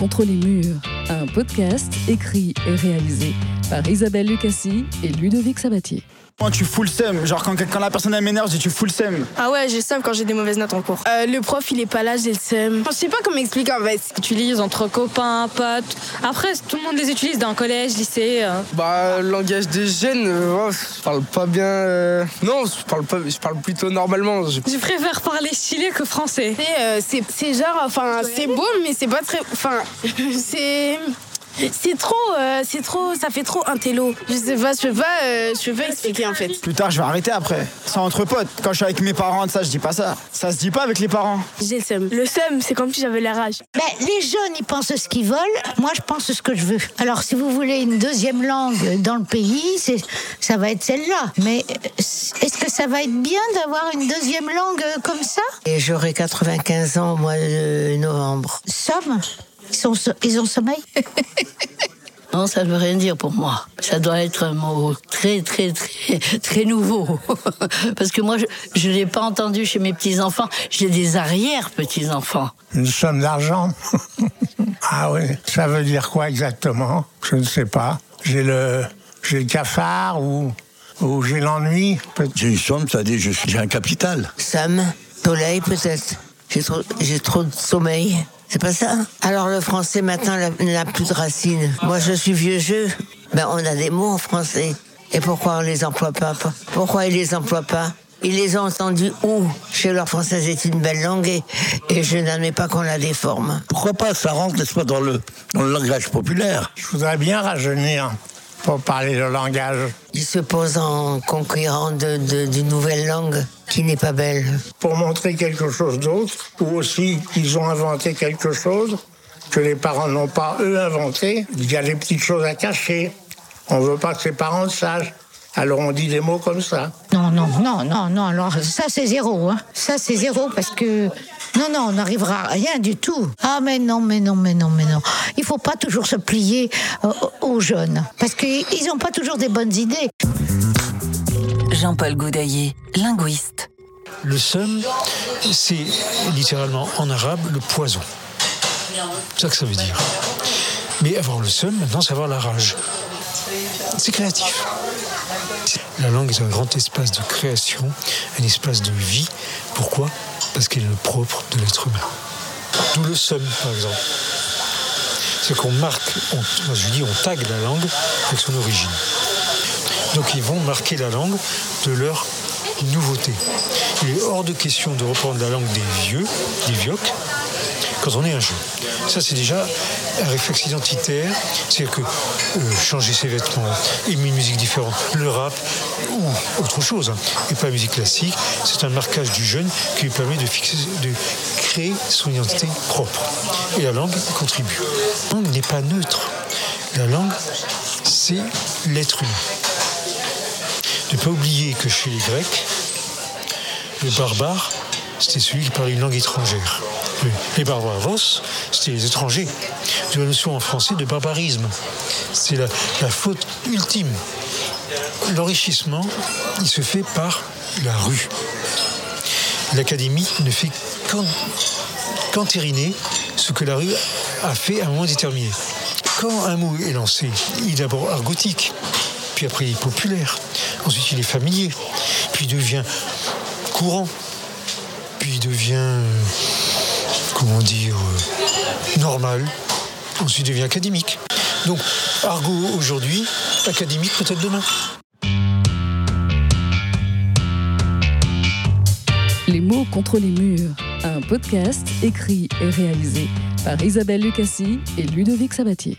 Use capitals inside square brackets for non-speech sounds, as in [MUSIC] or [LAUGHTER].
contre les murs, un podcast écrit et réalisé par Isabelle Lucassi et Ludovic Sabatier. Moi, tu fous le seum. Genre, quand, quand la personne elle m'énerve, je dis tu fous le seum. Ah ouais, j'ai le seum quand j'ai des mauvaises notes en cours. Euh, le prof, il est pas là, j'ai le seum. Je sais pas comment expliquer en fait. Utilise entre copains, potes. Après, tout le monde les utilise dans le collège, lycée. euh. Bah, le langage des jeunes, euh, oh, je parle pas bien. euh, Non, je parle pas, je parle plutôt normalement. Je- Je préfère parler chilien que français. C'est, euh, c'est, c'est genre, enfin, c'est beau, mais c'est pas très. Enfin, c'est. C'est trop, euh, c'est trop, ça fait trop un télo. Je sais pas, je peux pas, euh, je peux pas expliquer en fait. Plus tard, je vais arrêter après. C'est entre potes. Quand je suis avec mes parents, ça, je dis pas ça. Ça se dit pas avec les parents. J'ai le seum. Le seum, c'est comme si j'avais la rage. Ben, les jeunes, ils pensent ce qu'ils veulent. Moi, je pense ce que je veux. Alors, si vous voulez une deuxième langue dans le pays, c'est, ça va être celle-là. Mais euh, est-ce que ça va être bien d'avoir une deuxième langue comme ça? Et j'aurai 95 ans au mois de novembre. Somme? Ils, sont, ils ont sommeil? [LAUGHS] Non, ça ne veut rien dire pour moi. Ça doit être un mot très, très, très, très nouveau. [LAUGHS] Parce que moi, je ne l'ai pas entendu chez mes petits-enfants. J'ai des arrière-petits-enfants. Une somme d'argent [LAUGHS] Ah oui, ça veut dire quoi exactement? Je ne sais pas. J'ai le, j'ai le cafard ou, ou j'ai l'ennui J'ai une somme, ça dit je suis- j'ai un capital. Sam, soleil peut-être. J'ai trop, j'ai trop de sommeil. C'est pas ça Alors le français maintenant n'a- n'a plus de racines. Moi je suis vieux jeu. Ben on a des mots en français. Et pourquoi on les emploie pas Pourquoi ils les emploient pas? Ils les ont entendus où? Chez leur français est une belle langue et, et je n'admets pas qu'on la déforme. Pourquoi pas? Ça rentre, n'est-ce pas, dans le, dans le langage populaire. Je voudrais bien rajeunir pour parler le langage. Ils se posent en conquérant de- de- d'une nouvelle langue qui n'est pas belle. Pour montrer quelque chose d'autre, ou aussi qu'ils ont inventé quelque chose que les parents n'ont pas eux inventé. Il y a des petites choses à cacher. On veut pas que ses parents le sachent. Alors on dit des mots comme ça. Non, non, non, non, non. Alors, ça, c'est zéro. Hein. Ça, c'est zéro parce que. Non, non, on n'arrivera à rien du tout. Ah, mais non, mais non, mais non, mais non. Il faut pas toujours se plier euh, aux jeunes. Parce qu'ils n'ont pas toujours des bonnes idées. Jean-Paul Goudaillé, linguiste. Le seum, c'est littéralement en arabe le poison. C'est ça que ça veut dire. Mais avoir le seum, maintenant, c'est avoir la rage. C'est créatif. La langue est un grand espace de création, un espace de vie. Pourquoi? Parce qu'elle est le propre de l'être humain. D'où le seum, par exemple. C'est qu'on marque, on, je dis, on tag la langue avec son origine. Donc ils vont marquer la langue de leur nouveauté. Il est hors de question de reprendre la langue des vieux, des vioques, quand on est un jeune. Ça, c'est déjà un réflexe identitaire, c'est-à-dire que euh, changer ses vêtements, aimer une musique différente, le rap ou autre chose, hein, et pas la musique classique, c'est un marquage du jeune qui lui permet de, fixer, de créer son identité propre. Et la langue contribue. La langue n'est pas neutre. La langue, c'est l'être humain. Ne pas oublier que chez les Grecs, le barbare, c'était celui qui parlait une langue étrangère. Le- Les barbaros, c'était les étrangers. De la notion en français de barbarisme. C'est la, faute ultime. L'enrichissement, il se fait par la rue. L'académie ne fait qu'en- qu'entériner ce que la rue a fait à un moment déterminé. Quand un mot est lancé, il est d'abord argotique, puis après il est populaire, ensuite il est familier, puis devient courant, puis devient, comment dire, euh, normal, ensuite il devient académique. Donc argot aujourd'hui, académique peut-être demain. Les mots contre les murs, un podcast écrit et réalisé par Isabelle Lucassi et Ludovic Sabatier.